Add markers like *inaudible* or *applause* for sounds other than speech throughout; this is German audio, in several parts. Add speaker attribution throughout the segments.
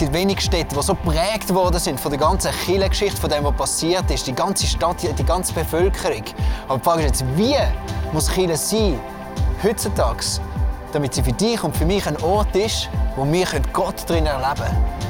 Speaker 1: gibt wenige Städte, die so geprägt worden sind von der ganzen Kirchengeschichte, von dem, was passiert ist, die ganze Stadt, die ganze Bevölkerung. Aber die Frage ist jetzt, wie muss Kirche sein, heutzutage, damit sie für dich und für mich ein Ort ist, wo wir Gott drin erleben können.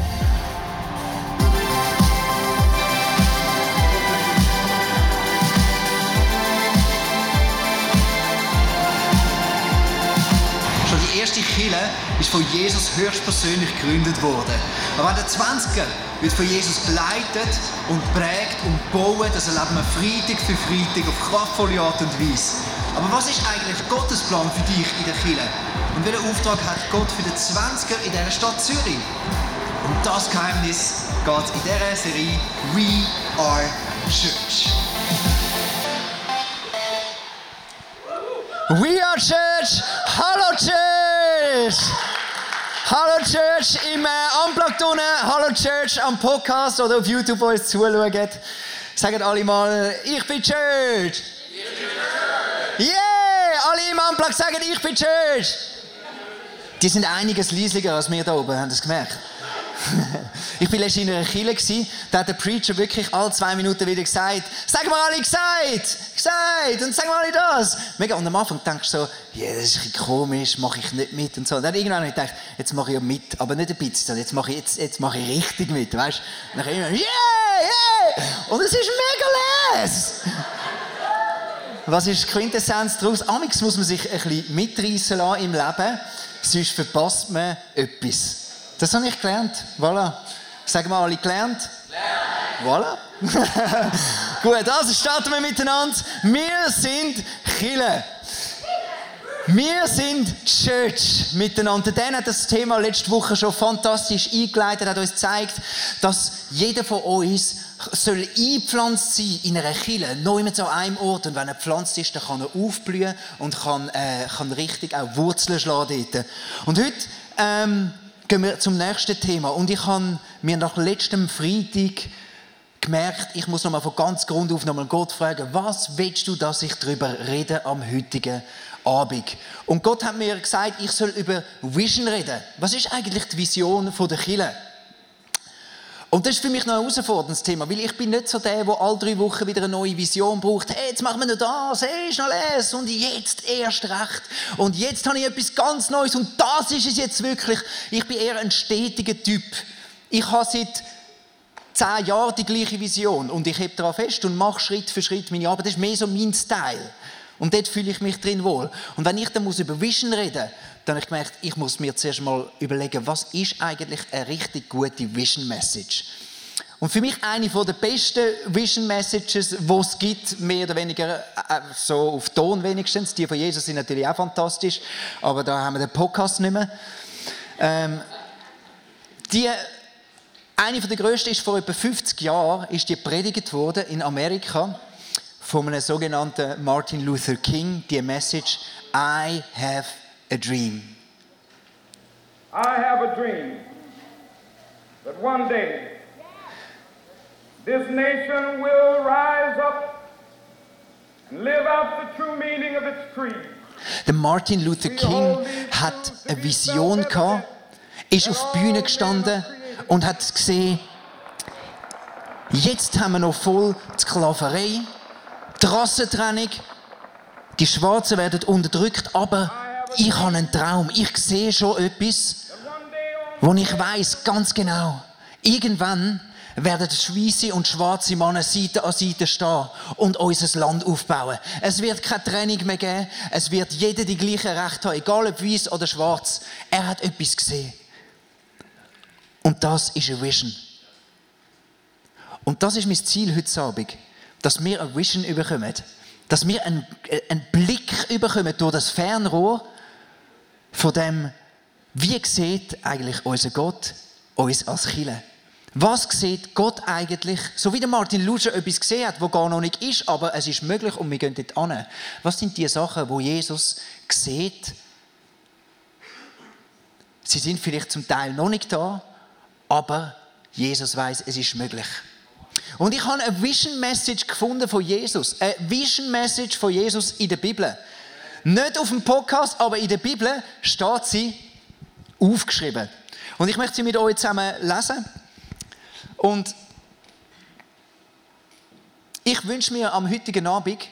Speaker 2: Die erste Kirche ist von Jesus höchstpersönlich gegründet worden. Aber der 20er wird von Jesus geleitet und prägt und bauen. Das erleben wir Freitag für Freitag auf kraftvolle Art und Weise. Aber was ist eigentlich Gottes Plan für dich in der Kirche? Und welchen Auftrag hat Gott für den 20er in dieser Stadt Zürich? Um das Geheimnis geht in dieser Serie We Are Church.
Speaker 1: We are Church! Hallo Church! Hallo Church im äh, Unplugged unten, Hallo Church am Podcast oder auf YouTube, wo ihr zuschaut. Sagen alle mal, ich bin Church! Yeah! Alle im Unplugged sagen, ich bin Church! Die sind einiges leisiger als wir da oben, ihr das gemerkt? *laughs* ich war letztens in einer Kirche, da hat der Preacher wirklich alle zwei Minuten wieder gesagt, sag mal alle gesagt, gesagt, und sag mal alle das. Mega, und am Anfang denkst du so, ja, das ist ein bisschen komisch, mache ich nicht mit und so. Und dann irgendwann habe ich gedacht, jetzt mache ich ja mit, aber nicht ein bisschen, sondern jetzt mache ich, jetzt, jetzt mache ich richtig mit, weißt du? Dann immer, yeah, yeah! Und es ist mega les! Was ist die Quintessenz daraus? Amix muss man sich ein bisschen mitreißen lassen im Leben, sonst verpasst man etwas. Das habe ich gelernt. Voilà. Sagen wir alle gelernt? Voilà. *laughs* Gut, also starten wir miteinander. Wir sind Chile. Wir sind Church miteinander. Dan hat das Thema letzte Woche schon fantastisch eingeleitet, hat uns gezeigt, dass jeder von uns soll eingepflanzt sein in einer Kille, neu mit so einem Ort. Und wenn er gepflanzt ist, dann kann er aufblühen und kann, äh, kann richtig auch Wurzeln schlagen dort. Und heute ähm, gehen wir zum nächsten Thema. Und ich habe mir nach letztem Freitag gemerkt, ich muss nochmal von ganz Grund auf nochmal Gott fragen, was willst du, dass ich darüber rede am heutigen Abend? Und Gott hat mir gesagt, ich soll über Vision reden. Was ist eigentlich die Vision der Kirche? Und das ist für mich noch ein herausforderndes Thema, weil ich bin nicht so der, der alle drei Wochen wieder eine neue Vision braucht. Hey, jetzt machen wir noch das, hey, schnell es und jetzt erst recht. Und jetzt habe ich etwas ganz Neues und das ist es jetzt wirklich. Ich bin eher ein stetiger Typ. Ich habe seit zehn Jahren die gleiche Vision und ich heb daran fest und mache Schritt für Schritt meine Arbeit. Das ist mehr so mein Style. Und dort fühle ich mich drin wohl. Und wenn ich dann über Vision reden muss, dann habe ich gemerkt, ich muss mir zuerst mal überlegen, was ist eigentlich eine richtig gute Vision Message? Und für mich eine der besten Vision Messages, die es gibt, mehr oder weniger äh, so auf Ton wenigstens. Die von Jesus sind natürlich auch fantastisch, aber da haben wir den Podcast nicht mehr. Ähm, die, eine der grössten ist vor etwa 50 Jahren, ist die predigt worden in Amerika von einem sogenannten Martin Luther King, die Message I have a dream.
Speaker 3: I have a dream that one day this nation will rise up and live out the true meaning of its creed.
Speaker 1: Der Martin Luther King hat eine Vision gehabt, ist auf die Bühne gestanden und hat gesehen, jetzt haben wir noch voll die Sklaverei, die Rassentrennung, die Schwarzen werden unterdrückt, aber ich habe einen Traum. Ich sehe schon etwas, wo ich weiß ganz genau, irgendwann werden weiße und schwarze Männer Seite an Seite stehen und unser Land aufbauen. Es wird keine Trennung mehr geben. Es wird jeder die gleichen Rechte haben, egal ob weiß oder schwarz. Er hat etwas gesehen. Und das ist eine Vision. Und das ist mein Ziel heute Abend, dass wir eine Vision bekommen. Dass wir einen, einen Blick bekommen durch das Fernrohr von dem, wie sieht eigentlich unser Gott uns als Kille. Was sieht Gott eigentlich, so wie Martin Luther etwas gesehen hat, wo gar noch nicht ist, aber es ist möglich und wir gehen dort an. Was sind die Sachen, wo Jesus sieht? Sie sind vielleicht zum Teil noch nicht da, aber Jesus weiß, es ist möglich. Und ich habe eine Vision Message gefunden von Jesus. Eine Vision Message von Jesus in der Bibel. Nicht auf dem Podcast, aber in der Bibel steht sie aufgeschrieben. Und ich möchte sie mit euch zusammen lesen. Und ich wünsche mir am heutigen Abend,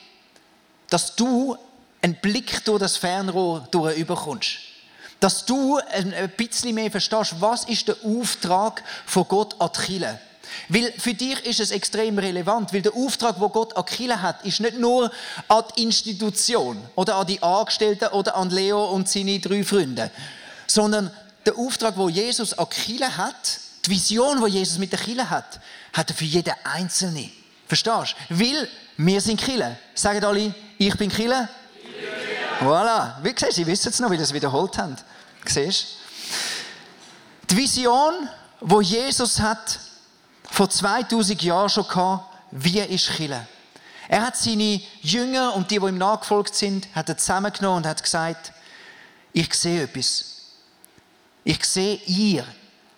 Speaker 1: dass du einen Blick durch das Fernrohr überkommst. Dass du ein bisschen mehr verstehst, was ist der Auftrag von Gott an die Kirche. Weil für dich ist es extrem relevant, weil der Auftrag, wo Gott an die hat, ist nicht nur an die Institution oder an die Angestellten oder an Leo und seine drei Freunde, sondern der Auftrag, wo Jesus an die hat, die Vision, die Jesus mit der Kille hat, hat er für jeden Einzelne. Verstehst du? Weil wir sind Kille. Sagen alle, ich bin Kille. Voilà. Wie siehst du, sie wissen es noch, wie sie es wiederholt haben. Siehst Die Vision, die Jesus hat, vor 2000 Jahren schon gehabt, wie ist Kille. Er hat seine Jünger und die, die ihm nachgefolgt sind, hat er zusammengenommen und hat gesagt, ich sehe etwas. Ich sehe ihr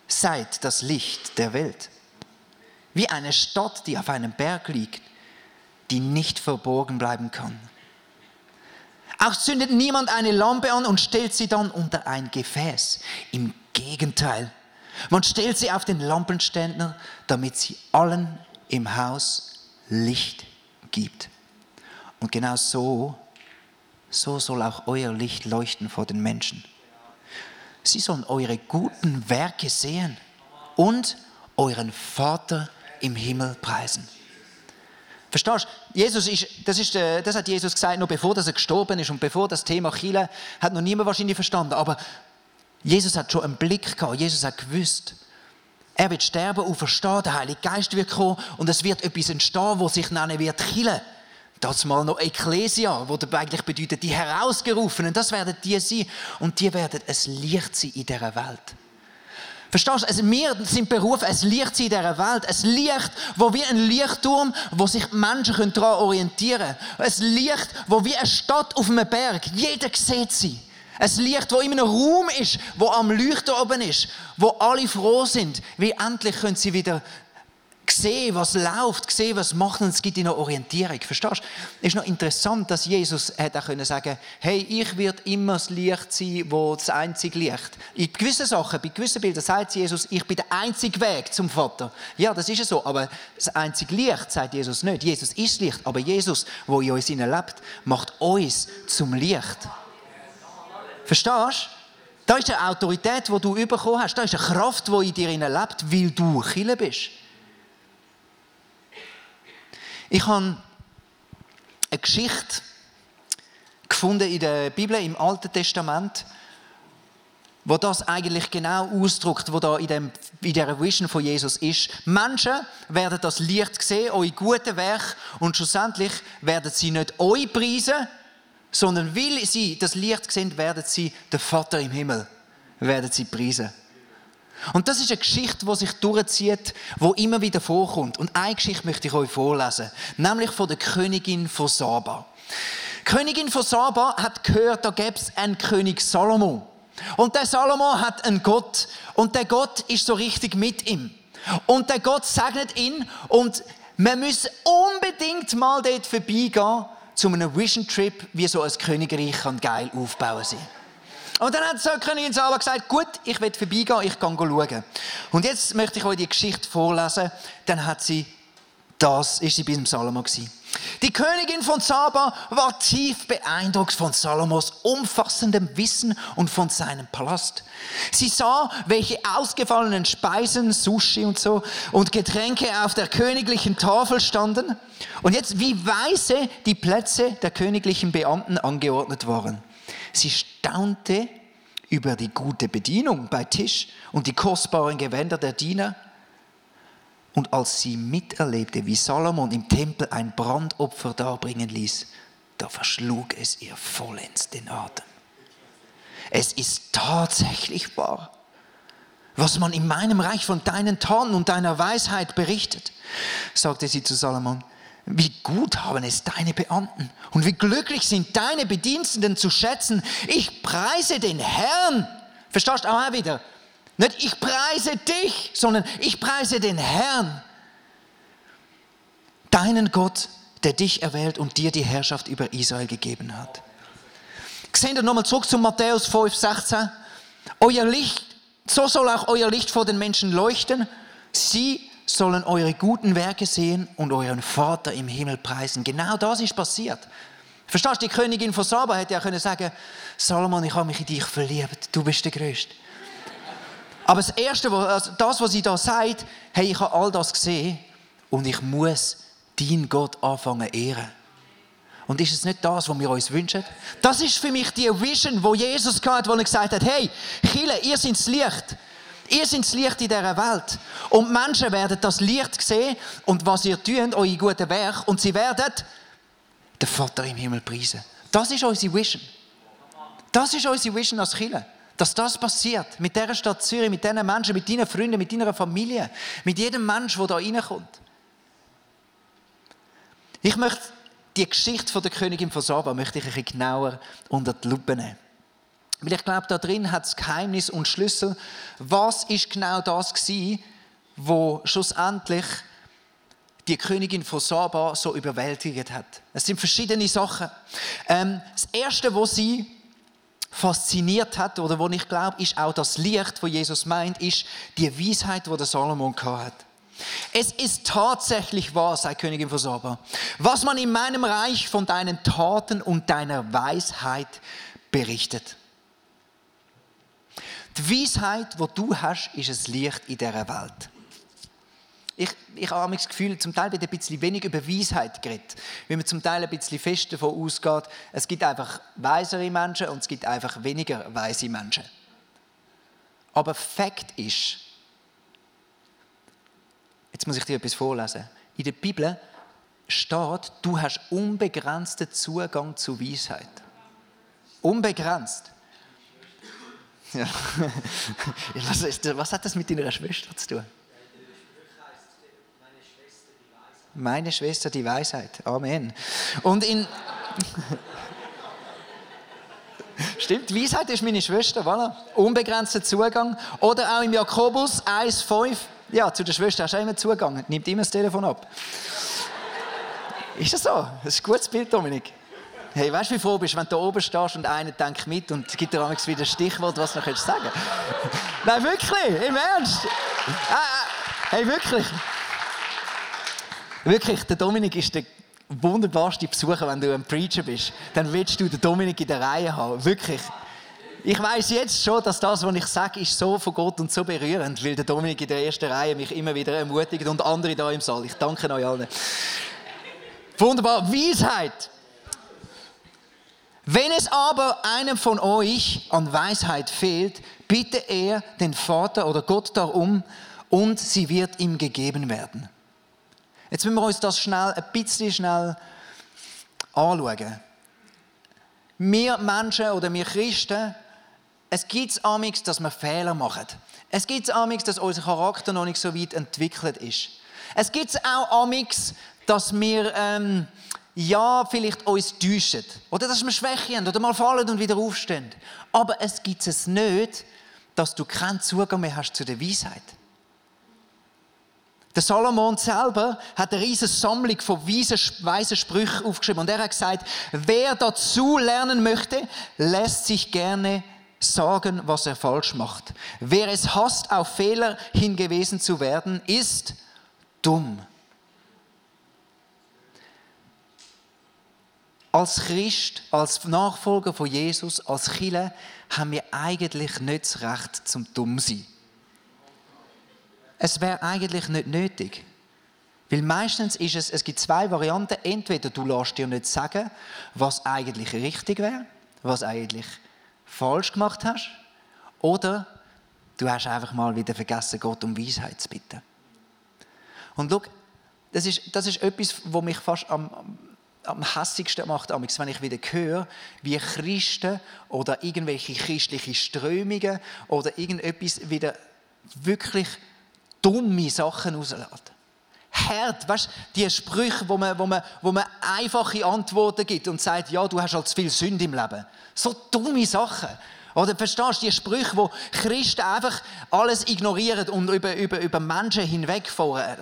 Speaker 1: seid das Licht der Welt. Wie eine Stadt, die auf einem Berg liegt, die nicht verborgen bleiben kann. Auch zündet niemand eine Lampe an und stellt sie dann unter ein Gefäß. Im Gegenteil, man stellt sie auf den Lampenständer, damit sie allen im Haus Licht gibt. Und genau so, so soll auch euer Licht leuchten vor den Menschen Sie sollen eure guten Werke sehen und euren Vater im Himmel preisen. Verstehst du? Jesus ist, das, ist, äh, das hat Jesus gesagt, noch bevor er gestorben ist und bevor das Thema Chile hat noch niemand wahrscheinlich verstanden. Aber Jesus hat schon einen Blick gehabt. Jesus hat gewusst, er wird sterben und verstehen, der Heilige Geist wird kommen und es wird etwas entstehen, wo sich nennen wird Chile. Das mal noch Ecclesia, wo eigentlich bedeutet, die Herausgerufenen, das werden die sein. Und die werden ein Licht sein in dieser Welt. Verstehst du? Also wir sind berufen, ein Licht in dieser Welt. Ein Licht, wo wie ein Lichtturm, wo sich Menschen daran orientieren können. Ein Licht, wo wie eine Stadt auf einem Berg. Jeder sieht sie. Ein Licht, wo in einem Raum ist, wo am Leuchten oben ist, wo alle froh sind, wie endlich können sie wieder sehen, was läuft, sehen, was macht und es gibt ihnen Orientierung. Verstehst du? Es ist noch interessant, dass Jesus hätte auch können sagen hey, ich werde immer das Licht sein, wo das einzige Licht. In gewissen Sachen, bei gewissen Bildern sagt Jesus, ich bin der einzige Weg zum Vater. Ja, das ist so, aber das einzige Licht sagt Jesus nicht. Jesus ist Licht, aber Jesus, wo in uns lebt, macht uns zum Licht. Verstehst du? Da ist eine Autorität, die du bekommen hast. Da ist eine Kraft, die in dir lebt, weil du Killer bist. Ich habe eine Geschichte gefunden in der Bibel, im Alten Testament, wo das eigentlich genau ausdrückt, wo da in, dem, in dieser Vision von Jesus ist. Menschen werden das Licht sehen, eure guten Werke, und schlussendlich werden sie nicht euch preisen, sondern weil sie das Licht sehen, werden sie den Vater im Himmel werden sie preisen. Und das ist eine Geschichte, die sich durchzieht, die immer wieder vorkommt. Und eine Geschichte möchte ich euch vorlesen, nämlich von der Königin von Saba. Die Königin von Saba hat gehört, da gäbe es einen König Salomo. Und der Salomo hat einen Gott. Und der Gott ist so richtig mit ihm. Und der Gott segnet ihn. Und man muss unbedingt mal dort vorbeigehen, zu einem Vision Trip, wie so ein Königreich kann geil aufbauen kann. Und dann hat die Königin Saba gesagt, gut, ich will vorbeigehen, ich kann schauen. Und jetzt möchte ich euch die Geschichte vorlesen. Dann hat sie, das ist sie bei dem Salomo gewesen. Die Königin von Saba war tief beeindruckt von Salomos umfassendem Wissen und von seinem Palast. Sie sah, welche ausgefallenen Speisen, Sushi und so und Getränke auf der königlichen Tafel standen. Und jetzt, wie weise die Plätze der königlichen Beamten angeordnet waren. Sie staunte über die gute Bedienung bei Tisch und die kostbaren Gewänder der Diener. Und als sie miterlebte, wie Salomon im Tempel ein Brandopfer darbringen ließ, da verschlug es ihr vollends den Atem. Es ist tatsächlich wahr. was man in meinem Reich von deinen Taten und deiner Weisheit berichtet, sagte sie zu Salomon. Wie gut haben es deine Beamten und wie glücklich sind deine Bediensteten zu schätzen. Ich preise den Herrn. Verstehst du auch wieder? Nicht ich preise dich, sondern ich preise den Herrn, deinen Gott, der dich erwählt und dir die Herrschaft über Israel gegeben hat. Sehen wir nochmal zurück zu Matthäus 5, 16. Euer Licht, so soll auch euer Licht vor den Menschen leuchten. Sie sollen eure guten Werke sehen und euren Vater im Himmel preisen. Genau das ist passiert. Verstehst du, die Königin von Saba hätte ja können sagen, Salomon, ich habe mich in dich verliebt, du bist der Größte. Aber das Erste, also das, was sie da sagt, hey, ich habe all das gesehen und ich muss deinen Gott anfangen ehren. Und ist es nicht das, was wir uns wünschen? Das ist für mich die Vision, wo Jesus hatte, wo er gesagt hat, hey, Chile, ihr seid das Licht. Ihr seid das Licht in dieser Welt. Und Menschen werden das Licht sehen und was ihr tut, eure guten Werke, und sie werden den Vater im Himmel preisen. Das ist unsere Vision. Das ist unsere Vision als Kirche. Dass das passiert. Mit dieser Stadt Zürich, mit diesen Menschen, mit deinen Freunden, mit deiner Familie, mit jedem Menschen, der da reinkommt. Ich möchte die Geschichte von der Königin von Saba möchte ich ein genauer unter die Lupe nehmen. Weil ich glaube, da drin hat es Geheimnis und Schlüssel. Was ist genau das gewesen, wo schlussendlich die Königin von Saba so überwältigt hat? Es sind verschiedene Sachen. Ähm, das erste, was sie fasziniert hat oder wo ich glaube, ist auch das Licht, wo Jesus meint, ist die Weisheit, wo der Salomon hat. Es ist tatsächlich wahr, sei Königin von Saba, was man in meinem Reich von deinen Taten und deiner Weisheit berichtet. Die Weisheit, die du hast, ist ein Licht in dieser Welt. Ich, ich habe das Gefühl, zum Teil wird ein bisschen wenig über Weisheit geredet. Wenn man zum Teil ein bisschen fest davon ausgeht, es gibt einfach weisere Menschen und es gibt einfach weniger weise Menschen. Aber Fakt ist, jetzt muss ich dir etwas vorlesen. In der Bibel steht, du hast unbegrenzten Zugang zu Weisheit. Unbegrenzt. Ja. *laughs* Was, ist, was hat das mit deiner Schwester zu tun? Meine Schwester die Weisheit. Amen. Und in. *laughs* Stimmt, Weisheit ist meine Schwester, voilà. Unbegrenzter Zugang. Oder auch im Jakobus 1,5. Ja, zu der Schwester hast du immer Zugang. Nimmt immer das Telefon ab. Ist das so? Das ist ein gutes Bild, Dominik. Hey, weißt du, wie froh bist, wenn du da oben stehst und einer denkt mit und gibt dir wieder ein Stichwort, was du noch sagen? *laughs* Nein, wirklich, im Ernst. Äh, äh, hey, wirklich. Wirklich, der Dominik ist der wunderbarste Besucher, wenn du ein Preacher bist. Dann willst du den Dominik in der Reihe haben. Wirklich. Ich weiß jetzt schon, dass das, was ich sage, ist so von Gott und so berührend, weil der Dominik in der ersten Reihe mich immer wieder ermutigt und andere da im Saal. Ich danke euch allen. Wunderbar. Weisheit. Wenn es aber einem von euch an Weisheit fehlt, bitte er den Vater oder Gott darum und sie wird ihm gegeben werden. Jetzt müssen wir uns das schnell, ein bisschen schnell anschauen. Wir Menschen oder wir Christen, es gibt es dass wir Fehler machen. Es gibt es dass unser Charakter noch nicht so weit entwickelt ist. Es gibt auch amix, dass wir ähm, ja, vielleicht uns täuschen. Oder dass wir Schwäche haben oder mal fallen und wieder aufstehen. Aber es gibt es nicht, dass du keinen Zugang mehr hast zu der Weisheit. Der Salomon selber hat eine riesige Sammlung von weisen Sprüchen aufgeschrieben. Und er hat gesagt, wer dazu lernen möchte, lässt sich gerne sagen, was er falsch macht. Wer es hasst, auf Fehler hingewiesen zu werden, ist dumm. Als Christ, als Nachfolger von Jesus, als Chile, haben wir eigentlich nicht das Recht zum Dummsein. Es wäre eigentlich nicht nötig. Weil meistens ist es, es gibt zwei Varianten. Entweder du lässt dir nicht sagen, was eigentlich richtig wäre, was eigentlich falsch gemacht hast, oder du hast einfach mal wieder vergessen, Gott um Weisheit zu bitten. Und schau, das ist, das ist etwas, was mich fast am, am hässigsten macht, wenn ich wieder höre, wie Christen oder irgendwelche christliche Strömungen oder irgendetwas wieder wirklich dumme Sachen rauslässt. Hart, weißt du, die Sprüche, wo man, wo, man, wo man einfache Antworten gibt und sagt, ja, du hast halt zu viel Sünde im Leben. So dumme Sachen. Oder verstehst du die Sprüche, wo Christen einfach alles ignorieren und über, über, über Menschen hinwegfahren?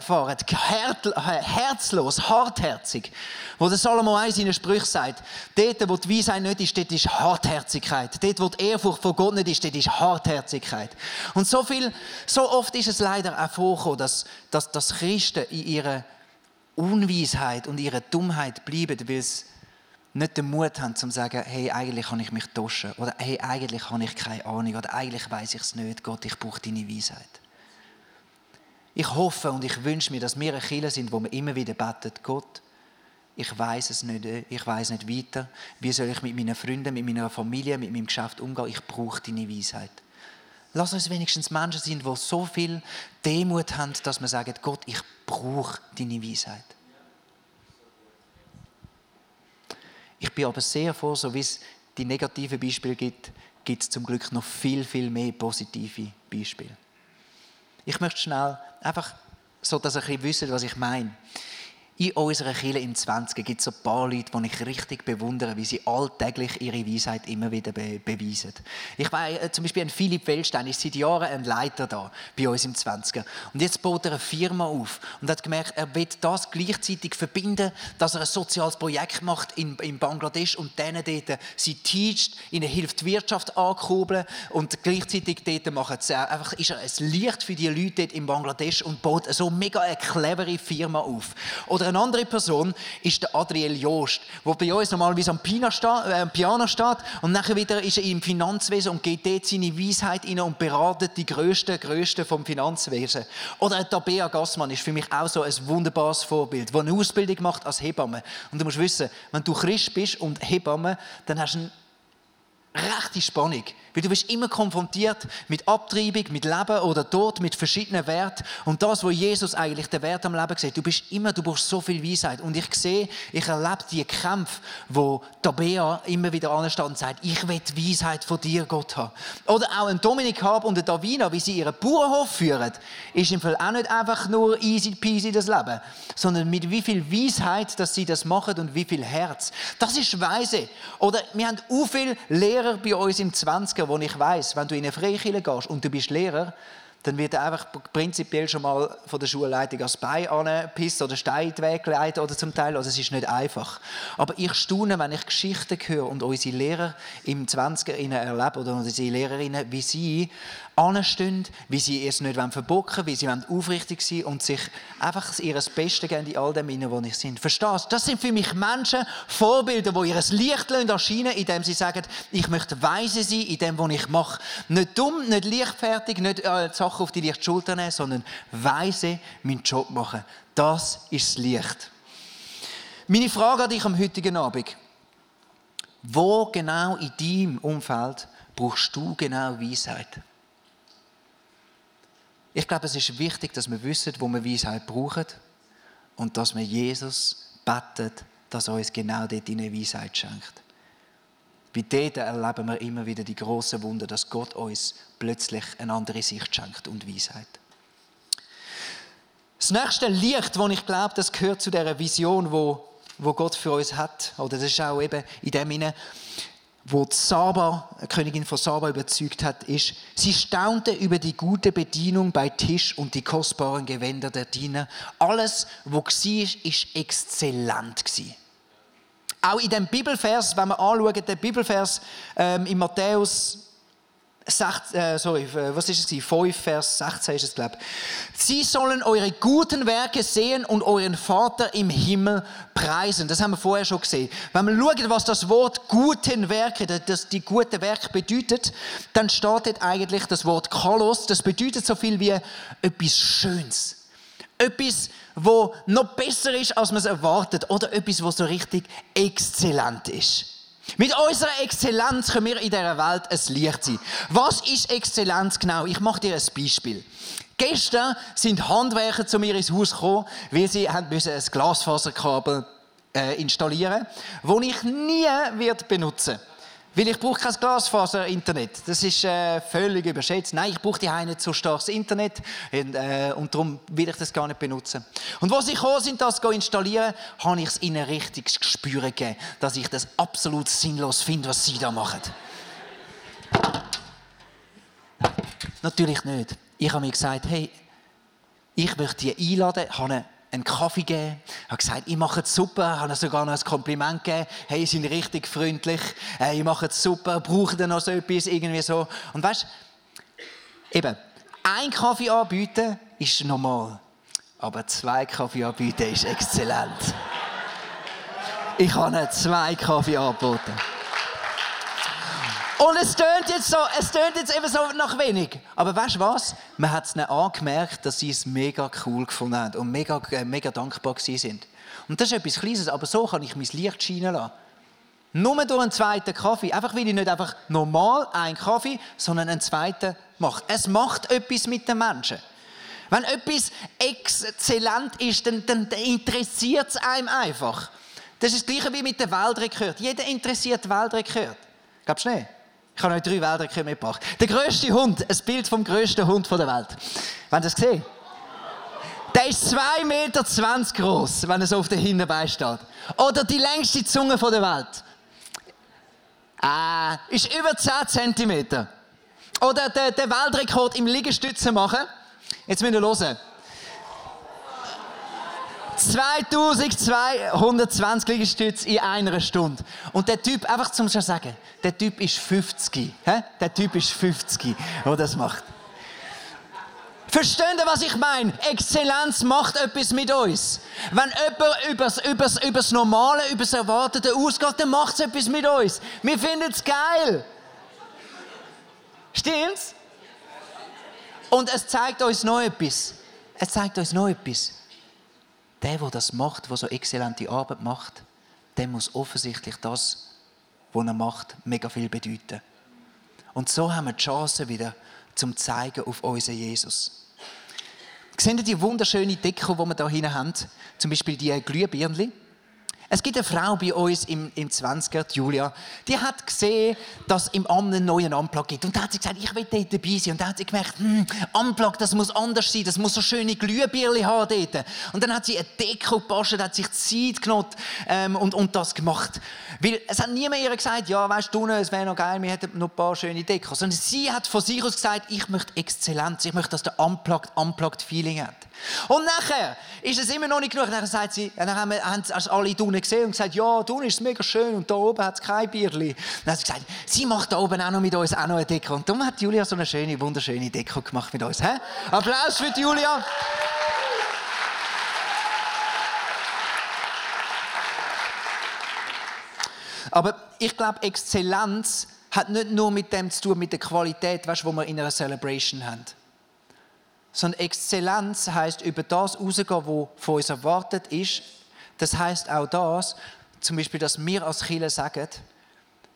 Speaker 1: herzlos, hartherzig. Wo der Salomo in seinen Sprüchen sagt, dort, wo die Weisheit nicht ist, dort ist Hartherzigkeit. Dort, wo die Ehrfurcht vor Gott nicht ist, dort ist Hartherzigkeit. Und so viel, so oft ist es leider auch vorgekommen, dass, dass, dass Christen in ihrer Unweisheit und ihrer Dummheit bleiben, weil sie nicht den Mut haben, zu sagen, hey, eigentlich kann ich mich tauschen. Oder hey, eigentlich habe ich keine Ahnung. Oder eigentlich weiß ich es nicht. Gott, ich brauche deine Weisheit. Ich hoffe und ich wünsche mir, dass wir eine Kirche sind, wo wir immer wieder beten, Gott, ich weiß es nicht, ich weiß nicht weiter. Wie soll ich mit meinen Freunden, mit meiner Familie, mit meinem Geschäft umgehen? Ich brauche deine Weisheit. Lass uns wenigstens Menschen sein, die so viel Demut haben, dass man sagt, Gott, ich brauche deine Weisheit. Ich bin aber sehr froh, so wie es die negativen Beispiele gibt, gibt es zum Glück noch viel, viel mehr positive Beispiele. Ich möchte schnell einfach, so dass ihr ein bisschen wisst, was ich meine in unserer Kirche im 20. gibt es so ein paar Leute, die ich richtig bewundere, wie sie alltäglich ihre Weisheit immer wieder be beweisen. Ich weiß, äh, zum Beispiel ein Philipp Wellstein ist seit Jahren ein Leiter da bei uns im 20. Und jetzt baut er eine Firma auf und hat gemerkt, er will das gleichzeitig verbinden, dass er ein soziales Projekt macht in, in Bangladesch und denen dort sie teacht, ihnen hilft, die Wirtschaft anzukurbeln und gleichzeitig dort macht es einfach, ist er ein Licht für die Leute dort in Bangladesch und baut so mega eine clevere Firma auf. Oder eine andere Person ist der Adriel Joost, der bei uns normalerweise am Piano steht, äh, und nachher wieder ist er im Finanzwesen und geht dort seine Weisheit rein und beratet die Größten, Größten vom Finanzwesen. Oder Tabea Gassmann ist für mich auch so ein wunderbares Vorbild, der eine Ausbildung macht als Hebamme. Und du musst wissen, wenn du Christ bist und Hebamme, dann hast du einen rechte Spannung. Weil du bist immer konfrontiert mit Abtreibung, mit Leben oder Tod, mit verschiedenen Werten. Und das, wo Jesus eigentlich den Wert am Leben sieht, du bist immer, du brauchst so viel Weisheit. Und ich sehe, ich erlebe die Kämpfe, wo Tabea immer wieder ansteht und sagt, ich will Weisheit von dir, Gott haben. Oder auch ein Dominik Hab und ein Davina, wie sie ihren Bauernhof führen, ist im Fall auch nicht einfach nur easy peasy das Leben, sondern mit wie viel Weisheit, dass sie das machen und wie viel Herz. Das ist Weise. Oder wir haben auch viele Lehrer bei uns im 20 wo ich weiß, wenn du in eine Freikirche gehst und du bist Lehrer, dann wird er einfach prinzipiell schon mal von der Schulleitung als Bein angepisst oder Stein weggeleitet oder zum Teil. Also es ist nicht einfach. Aber ich staune, wenn ich Geschichten höre und unsere Lehrer im 20er erleben oder unsere Lehrerinnen, wie sie anstehen, wie sie es nicht verbocken wie sie aufrichtig sein und sich einfach ihr Bestes geben in all dem, wo ich sind. Verstehst du? Das sind für mich Menschen, Vorbilder, die ihr Licht erscheinen indem sie sagen, ich möchte weise sein in dem, was ich mache. Nicht dumm, nicht leichtfertig, nicht äh, Sachen auf die leichte Schulter nehmen, sondern weise meinen Job machen. Das ist das Licht. Meine Frage an dich am heutigen Abend. Wo genau in deinem Umfeld brauchst du genau Weisheit? Ich glaube, es ist wichtig, dass wir wissen, wo wir Weisheit brauchen und dass wir Jesus betet, dass er uns genau dort eine Weisheit schenkt. Bei dort erleben wir immer wieder die große Wunder, dass Gott uns plötzlich eine andere Sicht schenkt und Weisheit. Das nächste Licht, das ich glaube, das gehört zu der Vision, wo, wo Gott für uns hat, oder das ist auch eben in dem Sinne, wo die Saba, die Königin von Saba überzeugt hat, ist, sie staunte über die gute Bedienung bei Tisch und die kostbaren Gewänder der Diener. Alles, was war, ist exzellent Auch in dem Bibelvers, wenn wir anschauen, der Bibelvers ähm, in Matthäus 6, äh, sorry, äh, was ist es? 5, Vers 16 ist es, glaube ich. Sie sollen eure guten Werke sehen und euren Vater im Himmel preisen. Das haben wir vorher schon gesehen. Wenn wir schauen, was das Wort guten Werke, das die gute Werk bedeutet, dann dort eigentlich das Wort Kalos. Das bedeutet so viel wie etwas Schönes. Etwas, wo noch besser ist, als man es erwartet. Oder etwas, wo so richtig exzellent ist. Mit unserer Exzellenz können wir in dieser Welt ein Licht sein. Was ist Exzellenz genau? Ich mache dir ein Beispiel. Gestern sind Handwerker zu mir ins Haus gekommen, weil sie haben ein Glasfaserkabel äh, installieren, das ich nie wird benutzen Weil ich brauche kein Glasfaser-Internet. Das ist äh, völlig überschätzt. Nein, ich brauche die nicht so starkes Internet und, äh, und darum will ich das gar nicht benutzen. Und als sie gekommen sind, das zu installieren, habe ich es ihnen richtig Gespür gegeben, dass ich das absolut sinnlos finde, was sie da machen. Natürlich nicht. Ich habe mir gesagt, hey, ich möchte die einladen, habe einen Kaffee gegeben, habe gesagt, ich mache es super, habe sogar noch ein Kompliment gegeben, hey, Sie sind richtig freundlich, ich mache es super, brauche noch so etwas, irgendwie so. Und weißt eben, ein Kaffee anbieten ist normal, aber zwei Kaffee anbieten ist exzellent. Ich habe zwei Kaffee angeboten. Und es tönt jetzt so, es tönt jetzt eben so nach wenig. Aber weißt du was? Man hat es ihnen angemerkt, dass sie es mega cool gefunden haben und mega, äh, mega dankbar sind. Und das ist etwas Kleines, aber so kann ich mein Licht scheinen lassen. Nur durch einen zweiten Kaffee. Einfach weil ich nicht einfach normal einen Kaffee, sondern einen zweiten mache. Es macht etwas mit den Menschen. Wenn etwas exzellent ist, dann, dann interessiert es einem einfach. Das ist das Gleiche wie mit dem Weltrekord. Jeder interessiert Weltrekord. Glaubst du nicht? Ich habe euch drei Weltrekorde mitgebracht. Der größte Hund, ein Bild vom größten Hund der Welt. Wenn das gesehen? Der ist 2,20 Meter groß, wenn er so auf der Hinterbein steht. Oder die längste Zunge der Welt. Ah, ist über 10 Zentimeter. Oder der, der Weltrekord im Liegestützen machen. Jetzt müsst ihr hören. 2220 Liegestütze in einer Stunde. Und der Typ, einfach zum schon sagen, der Typ ist 50. He? Der Typ ist 50, der das macht. Versteht ihr, was ich meine? Exzellenz macht etwas mit uns. Wenn jemand übers, übers Normale, übers Erwartete ausgeht, dann macht es etwas mit uns. Wir finden es geil. Stimmt's? Und es zeigt uns noch etwas. Es zeigt uns noch etwas der, der das macht, der so exzellente Arbeit macht, der muss offensichtlich das, was er macht, mega viel bedeuten. Und so haben wir die Chance wieder zum zeigen auf unseren Jesus. Seht ihr die wunderschöne Deko, die wir hier hinten haben? Zum Beispiel die Glühbirnchen. Es gibt eine Frau bei uns im, im 20er, Julia, die hat gesehen, dass im Amt einen neuen Unplug gibt. Und da hat sie gesagt, ich will dort dabei sein. Und dann hat sie gemerkt, hm, Unplug, das muss anders sein, das muss so schöne Glühbirne haben dort. Und dann hat sie eine Deko gebastelt, hat sich Zeit genommen ähm, und, und das gemacht. Weil es hat niemand ihr gesagt, ja, weißt du, es wäre noch geil, wir hätten noch ein paar schöne Dekos. Sondern sie hat von sich aus gesagt, ich möchte Exzellenz, ich möchte, dass der Unplugged, Unplugged Feeling hat. Und nachher ist es immer noch nicht genug. Nachher sagt sie, dann haben, wir, haben alle unten gesehen und gesagt, ja, unten ist mega schön und da oben hat es kein Bierli. Dann hat sie gesagt, sie macht da oben auch noch mit uns auch noch eine Deko. Und darum hat Julia so eine schöne, wunderschöne Deko gemacht mit uns. He? Applaus für die Julia. Aber ich glaube, Exzellenz hat nicht nur mit dem zu tun, mit der Qualität, weißt, wo wir in einer Celebration haben sondern Exzellenz heißt über das rausgehen, was von uns erwartet ist. Das heißt auch das, zum Beispiel, dass wir als Kirche sagen,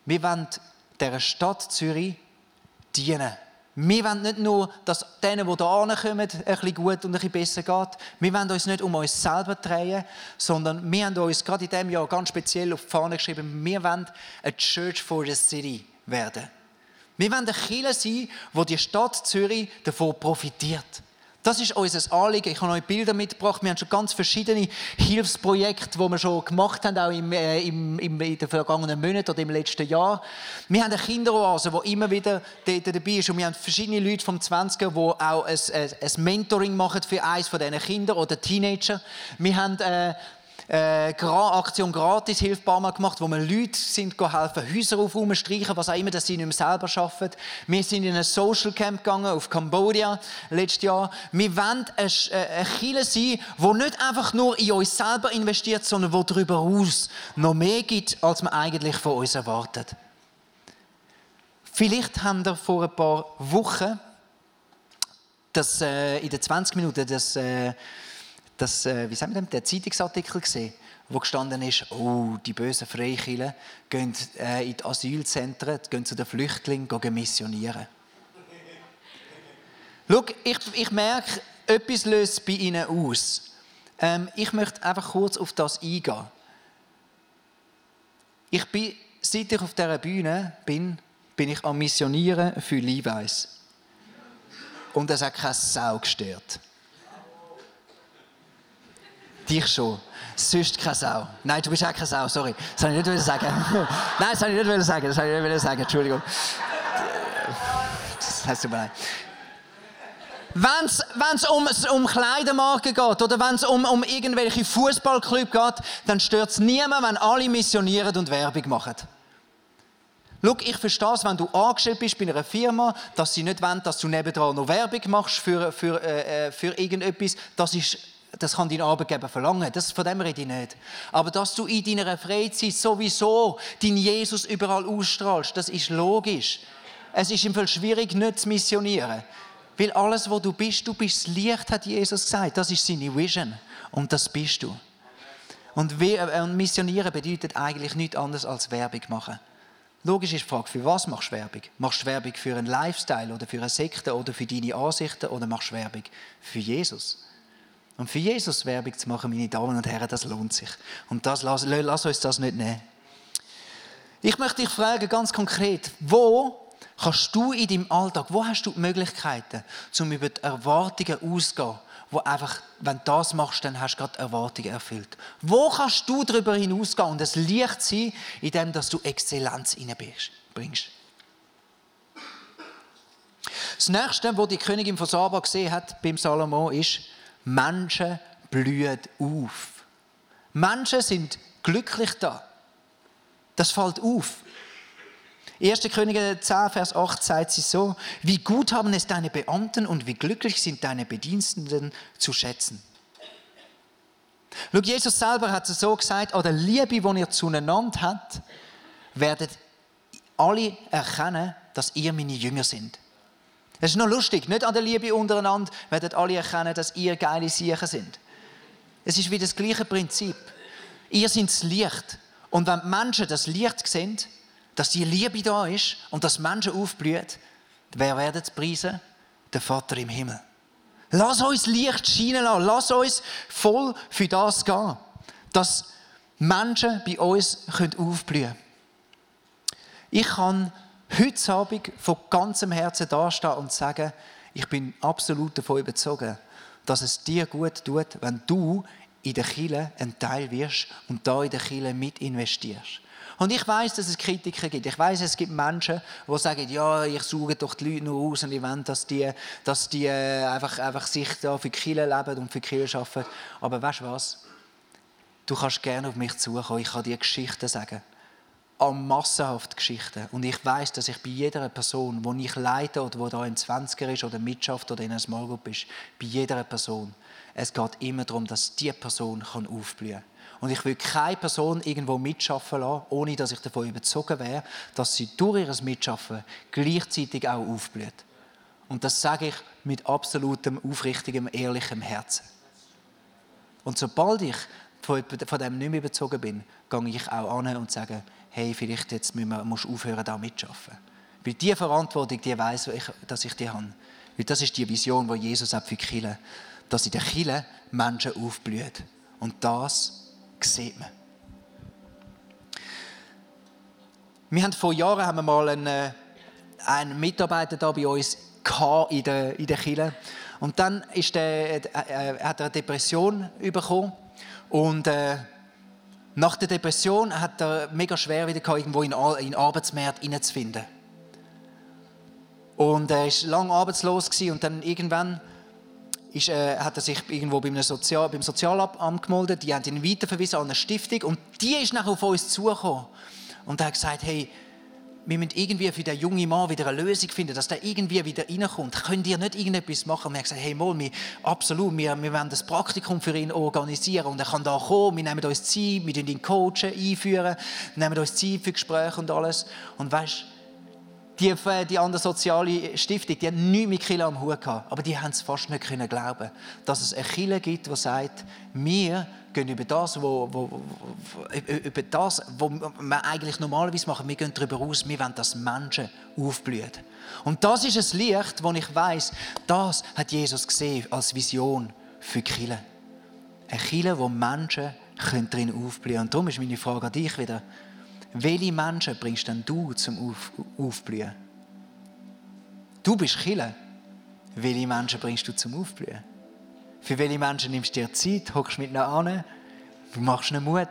Speaker 1: wir wollen der Stadt Zürich dienen. Wir wollen nicht nur, dass denen, die hier kommen, ein bisschen gut und ein bisschen besser geht. Wir wollen uns nicht um uns selber drehen, sondern wir haben uns gerade in diesem Jahr ganz speziell auf die Fahne geschrieben, wir wollen eine Church for the City werden. Wir wollen eine Kirche sein, wo die Stadt Zürich davon profitiert. Das ist unser Anliegen. Ich habe euch Bilder mitgebracht. Wir haben schon ganz verschiedene Hilfsprojekte, die wir schon gemacht haben, auch im, äh, im, im, in den vergangenen Monaten oder im letzten Jahr. Wir haben eine Kinderoase, die immer wieder dort dabei ist. Und wir haben verschiedene Leute vom 20er, die auch ein, ein, ein Mentoring machen für eines von diesen Kindern oder Teenager. Wir haben äh, äh, Aktion Gratis Hilfe mal gemacht, wo wir Leute sind helfen, Häuser auf streichen, was auch immer, dass sie nicht mehr selber schaffen. Wir sind in ein Social Camp gegangen auf Kambodscha letztes Jahr. Wir wollen eine, äh, eine Kirche sein, die nicht einfach nur in uns selber investiert, sondern die darüber hinaus noch mehr gibt, als man eigentlich von uns erwartet. Vielleicht haben wir vor ein paar Wochen das, äh, in den 20 Minuten das äh, das, äh, wie sagen wir denn, der Zeitungsartikel gesehen, wo gestanden ist, oh, die bösen Freikirchen gehen äh, in die Asylzentren, gehen zu den Flüchtlingen, gehen missionieren. Schau, ich, ich merke, etwas löst bei ihnen aus. Ähm, ich möchte einfach kurz auf das eingehen. Ich bin seit ich auf dieser Bühne bin, bin ich am Missionieren für Levi's. Und es hat keine Sau gestört. Dich schon. Sonst keine Sau. Nein, du bist auch keine Sau, sorry. Das wollte ich nicht sagen. *laughs* Nein, das wollte ich nicht sagen. Das wollte ich nicht sagen. Entschuldigung. Das heißt mir leid. Wenn es um, um Kleidermarken geht oder wenn es um, um irgendwelche Fußballclubs geht, dann stört es niemand, wenn alle missionieren und Werbung machen. Schau, ich verstehe es, wenn du angestellt bist bei einer Firma, dass sie nicht wollen, dass du nebendran noch Werbung machst für, für, äh, äh, für irgendetwas. Das, ist, das kann dein Arbeitgeber verlangen. Das, von dem rede ich nicht. Aber dass du in deiner Freizeit sowieso deinen Jesus überall ausstrahlst, das ist logisch. Es ist im Fall schwierig, nicht zu missionieren. Weil alles, wo du bist, du bist das Licht, hat Jesus gesagt. Das ist seine Vision. Und das bist du. Und, äh, missionieren bedeutet eigentlich nichts anderes als Werbung machen. Logisch ist die Frage, für was machst du Werbung? Machst du Werbung für einen Lifestyle oder für eine Sekte oder für deine Ansichten oder machst du Werbung für Jesus? Und für Jesus Werbung zu machen, meine Damen und Herren, das lohnt sich. Und das, lass, lass uns das nicht nehmen. Ich möchte dich fragen, ganz konkret, wo kannst du in deinem Alltag, wo hast du die Möglichkeiten, um über die Erwartungen auszugehen, wo einfach, wenn du das machst, dann hast du gerade Erwartungen erfüllt. Wo kannst du darüber hinausgehen und es Licht sein, indem dass du Exzellenz reinbringst? Das nächste, was die Königin von Saba gesehen hat beim Salomo, ist, Menschen blühen auf. Menschen sind glücklich da. Das fällt auf. 1. Könige 10, Vers 8 sagt sie so, wie gut haben es deine Beamten und wie glücklich sind deine Bediensteten zu schätzen. Schau, Jesus selber hat es so gesagt, an der Liebe, die ihr zueinander habt, werdet alle erkennen, dass ihr meine Jünger sind. Es ist noch lustig, nicht an der Liebe untereinander werdet alle erkennen, dass ihr geile Siechen sind. Es ist wie das gleiche Prinzip. Ihr seid das Licht. Und wenn die Menschen das Licht sehen, dass die Liebe da ist und dass Menschen aufblühen, wer werden es preisen? Der Vater im Himmel. Lass uns Licht scheinen lassen. Lass uns voll für das gehen. Dass Menschen bei uns aufblühen können. Ich kann heute Abend von ganzem Herzen dastehen und sagen, ich bin absolut davon überzeugt, dass es dir gut tut, wenn du in der Kille ein Teil wirst und da in der Kille mit investierst. Und ich weiß, dass es Kritiker gibt. Ich weiß, es gibt Menschen, die sagen, ja, ich suche doch die Leute nur aus und ich will, dass die, dass die äh, einfach, einfach sich da für Kirche leben und für Kirche arbeiten. Aber weißt du was? Du kannst gerne auf mich zukommen. Ich kann dir Geschichten sagen. An massenhaft Geschichten. Und ich weiß, dass ich bei jeder Person, die ich leite oder die da im 20er ist oder mitschafft oder in einer Small Group ist, bei jeder Person, es geht immer darum, dass diese Person aufblühen kann. Und ich will keine Person irgendwo mitschaffen lassen, ohne dass ich davon überzogen wäre, dass sie durch ihr Mitschaffen gleichzeitig auch aufblüht. Und das sage ich mit absolutem, aufrichtigem, ehrlichem Herzen. Und sobald ich von dem nicht mehr überzogen bin, gehe ich auch an und sage, hey, vielleicht jetzt musst du aufhören, da mitzuschaffen. Weil diese Verantwortung, die weiß dass ich die habe. Weil das ist die Vision, die Jesus hat für die Kirche. Dass in der Kirche Menschen aufblühen. Und das sieht man. Wir haben vor Jahren haben wir mal einen, äh, einen Mitarbeiter da bei uns in der, in der Kirche. Und dann ist der, äh, äh, hat er eine Depression bekommen. Und äh, nach der Depression hat er mega schwer wieder gehabt, irgendwo in, den Arbeitsmarkt hineinzufinden. Und er war lange arbeitslos und dann irgendwann ist, äh, hat er sich irgendwo beim, Sozial, beim Sozialamt gemeldet. Die haben ihn weiterverwiesen an eine Stiftung und die ist nachher auf uns zugekommen und hat gesagt, hey, wir müssen irgendwie für den jungen Mann wieder eine Lösung finden, dass der irgendwie wieder reinkommt. Könnt ihr nicht irgendetwas machen? Und wir haben gesagt, hey, mal, wir, absolut, wir, wir wollen das Praktikum für ihn organisieren und er kann da kommen, wir nehmen uns Zeit, wir ihn coachen, einführen, nehmen uns Zeit für Gespräche und alles. Und weißt die, die andere soziale Stiftung, die haben nichts mit Kirche am Hut gehabt. Aber die haben es fast nicht können glauben, dass es eine Kirche gibt, die sagt, wir gehen über das, wo, wo, über das, was wir eigentlich normalerweise machen, wir gehen darüber aus, wir wollen, dass Menschen aufblühen. Und das ist ein Licht, wo ich weiß, das hat Jesus gesehen als Vision für Kirche. Eine Kirche, wo Menschen drin aufblühen können. Und darum ist meine Frage an dich wieder, welche Menschen bringst denn du zum Auf Aufblühen? Du bist Killer. Welche Menschen bringst du zum Aufblühen? Für welche Menschen nimmst du dir Zeit, hockst mit ihnen an, machst ihnen Mut,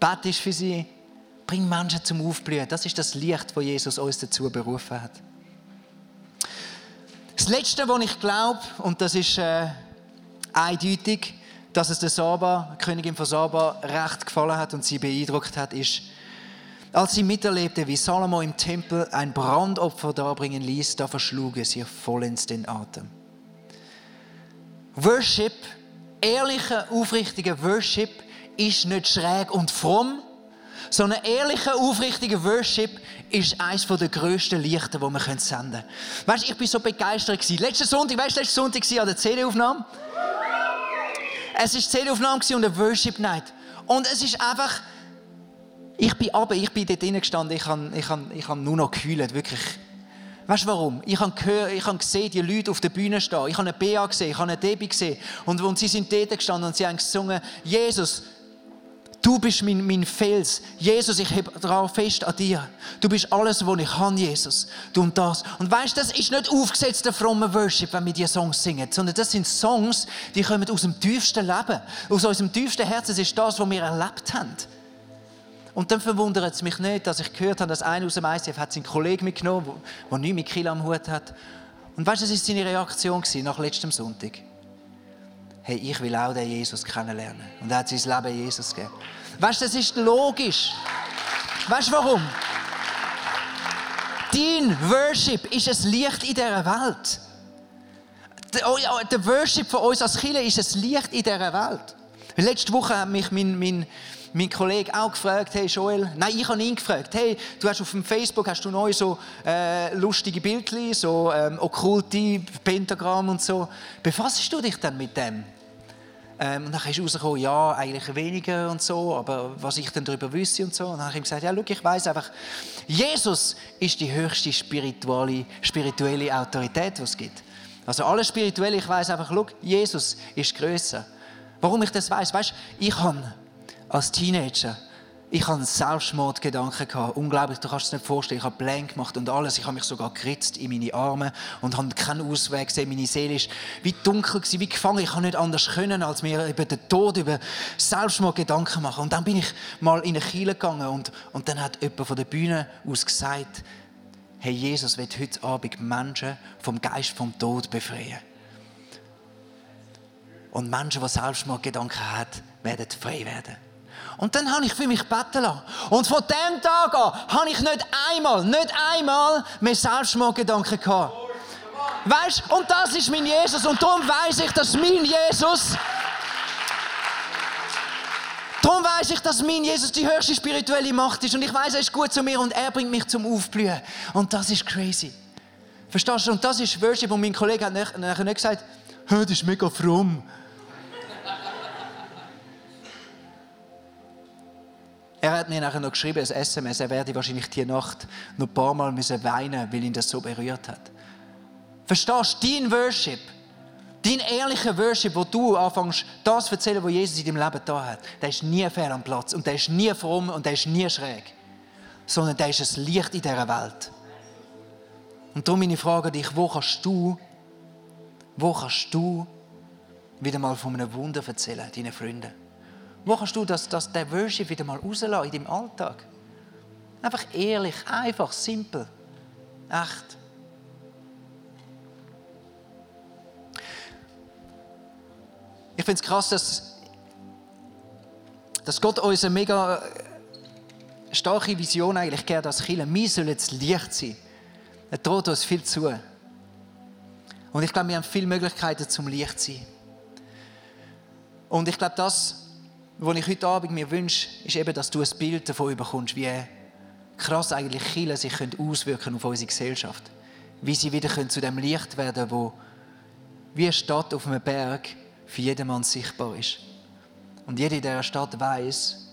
Speaker 1: betest für sie, bring Menschen zum Aufblühen. Das ist das Licht, das Jesus uns dazu berufen hat. Das Letzte, was ich glaube, und das ist äh, eindeutig, dass es der Saba, Königin von Saba, recht gefallen hat und sie beeindruckt hat, ist, als sie miterlebte, wie Salomo im Tempel ein Brandopfer darbringen ließ, da verschlug es ihr vollends den Atem. Worship, ehrlicher, aufrichtiger Worship, ist nicht schräg und fromm, sondern ehrlicher, aufrichtiger Worship ist eines der grössten Lichter, die wir senden können. Weißt du, ich war so begeistert. Letzten Sonntag, weißt du, letzten Sonntag an der CD-Aufnahme. Es war CD-Aufnahme und eine Worship Night. Und es ist einfach, ich bin aber, ich bin dort drinnen gestanden, ich habe ich hab, ich hab nur noch gekühlt, wirklich. Weißt du warum? Ich habe, gehört, ich habe gesehen, die Leute auf der Bühne stehen. Ich habe eine Bea gesehen, ich habe eine Debbie gesehen. Und, und sie sind dort gestanden und sie haben gesungen, Jesus, Du bist mein, mein Fels. Jesus, ich habe darauf fest an dir. Du bist alles, was ich habe, Jesus. Du und das. Und weißt, das ist nicht aufgesetzter frommer Worship, wenn wir diese Songs singen, sondern das sind Songs, die kommen aus dem tiefsten Leben. Aus unserem tiefsten Herzen. Ist das, was wir erlebt haben. Und dann verwundert es mich nicht, dass ich gehört habe, dass einer aus dem ICF hat seinen Kollegen mitgenommen, der, der nichts mit Kiel am Hut hat. Und weißt du, das war seine Reaktion nach letztem Sonntag. Hey, ich will auch den Jesus kennenlernen. Und er hat sein Leben Jesus gegeben. Weißt du, das ist logisch. Weißt du warum? Dein Worship ist ein Licht in dieser Welt. Oh der Worship von uns als Kirche ist ein Licht in dieser Welt. Letzte Woche hat mich mein, mein mein Kollege auch gefragt, hey Joel, nein, ich habe ihn gefragt, hey, du hast auf dem Facebook hast du neu so äh, lustige Bildchen, so ähm, okkulte Pentagramm und so. Befasst du dich dann mit dem? Ähm, und dann ist rausgekommen, ja, eigentlich weniger und so, aber was ich dann darüber wüsste und so. Und dann habe ich ihm gesagt, ja, schau, ich weiß einfach, Jesus ist die höchste spirituelle, spirituelle Autorität, die es gibt. Also alles Spirituelle, ich weiß einfach, schau, Jesus ist größer. Warum ich das weiß, weißt, ich habe als Teenager, ich hatte Selbstmordgedanken gehabt. Unglaublich, du kannst es nicht vorstellen. Ich habe Pläne gemacht und alles. Ich habe mich sogar geritzt in meine Arme und habe keinen Ausweg gesehen. Meine Seele war wie dunkel, wie gefangen. Ich konnte nicht anders können, als mir über den Tod, über Selbstmordgedanken machen. Und dann bin ich mal in eine Kirche gegangen und, und dann hat jemand von der Bühne aus gesagt, hey, Jesus wird heute Abend Menschen vom Geist vom Tod befreien. Und Menschen, die Selbstmordgedanken haben, werden frei werden. Und dann habe ich für mich beten lassen. Und von dem Tag an habe ich nicht einmal, nicht einmal mehr Selbstmordgedanken gehabt. Weißt du, und das ist mein Jesus. Und darum weiß ich, dass mein Jesus. Darum weiß ich, dass mein Jesus die höchste spirituelle Macht ist. Und ich weiß, er ist gut zu mir und er bringt mich zum Aufblühen. Und das ist crazy. Verstehst du? Und das ist Worship. Und mein Kollege hat nachher nicht gesagt, das ist mega fromm. Er hat mir nachher noch geschrieben, ein SMS, er werde wahrscheinlich die Nacht noch ein paar Mal müssen weinen, weil ihn das so berührt hat. Verstehst du, dein Worship, dein ehrlicher Worship, wo du anfängst, das zu erzählen, was Jesus in deinem Leben da hat, der ist nie fair am Platz und der ist nie fromm und der ist nie schräg, sondern der ist ein Licht in dieser Welt. Und darum meine Frage an dich, wo kannst du, wo kannst du wieder mal von einem Wunder erzählen, deinen Freunden? Wo kannst du das, das, den Worship wieder mal rauslassen in deinem Alltag? Einfach ehrlich, einfach, simpel, echt. Ich finde es krass, dass, dass Gott uns eine mega starke Vision eigentlich gibt als Kinder. Wir sollen jetzt Licht sein. Er droht uns viel zu. Und ich glaube, wir haben viele Möglichkeiten zum Licht zu sein. Und ich glaube, das was ich heute Abend mir wünsche, ist eben, dass du ein Bild davon bekommst, wie krass eigentlich Kirchen sich auswirken auf unsere Gesellschaft. Wie sie wieder zu dem Licht werden wo wie eine Stadt auf einem Berg für jedermann sichtbar ist. Und jeder in dieser Stadt weiß,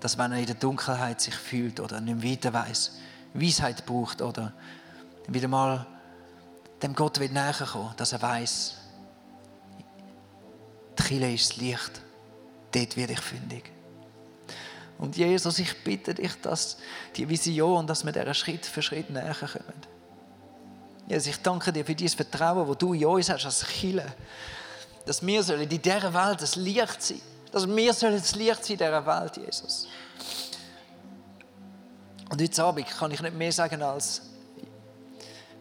Speaker 1: dass wenn er in der Dunkelheit sich fühlt oder nicht weiter weiß, Weisheit braucht oder wieder mal dem Gott will näher kommen, dass er weiß, die Kirche ist das Licht dort werde ich fündig. Und Jesus, ich bitte dich, dass die Vision, dass wir dieser Schritt für Schritt näher kommen. Jesus, ich danke dir für dieses Vertrauen, das du in uns hast als Kille. Dass wir sollen in dieser Welt das Licht sein. Dass wir sollen das Licht sein in dieser Welt, Jesus. Und heute Abend kann ich nicht mehr sagen als,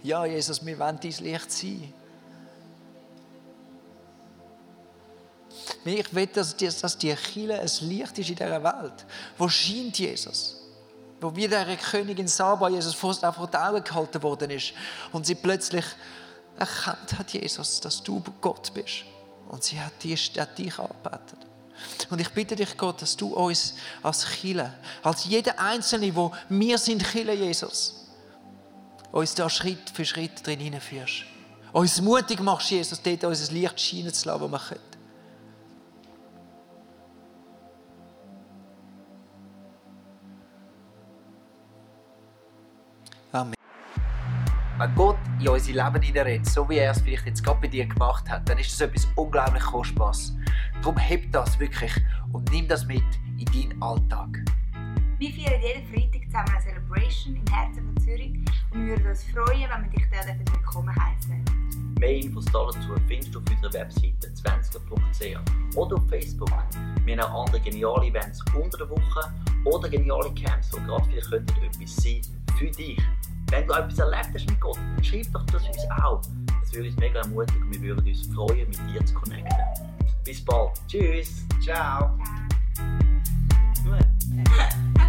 Speaker 1: ja, Jesus, wir wollen dein Licht sein. Ich will, dass, dass die Kirche ein Licht ist in dieser Welt. Wo scheint Jesus? Wo wie der Königin Saba Jesus vor, vor die Augen gehalten worden ist und sie plötzlich erkannt hat, Jesus, dass du Gott bist. Und sie hat dich, hat dich angebetet. Und ich bitte dich, Gott, dass du uns als Chile, als jeder Einzelne, wo wir sind Chile, Jesus, uns da Schritt für Schritt drin hineinführst. Uns mutig machst, Jesus, dort unser Licht scheinen zu lassen, wo wir können.
Speaker 4: Wenn Gott in unser Leben hineinredet, so wie er es vielleicht jetzt gerade bei dir gemacht hat, dann ist das etwas unglaublich Kostbares. Darum heb das wirklich und nimm das mit in deinen Alltag.
Speaker 5: Wir feiern jeden Freitag zusammen eine Celebration im Herzen von Zürich und wir würden uns freuen, wenn wir dich dort willkommen heißen.
Speaker 6: Mehr Infos dazu findest du auf unserer Webseite 20.ch oder auf Facebook. Wir haben auch andere geniale Events unter der Woche oder geniale Camps, die gerade vielleicht etwas sein für dich. Wenn du etwas erlebt hast mit Gott, dann schreib doch das uns auch. Das würde uns mega ermutigen und wir würden uns freuen, mit dir zu connecten. Bis bald. Tschüss.
Speaker 4: Ciao.
Speaker 6: Gut. *laughs*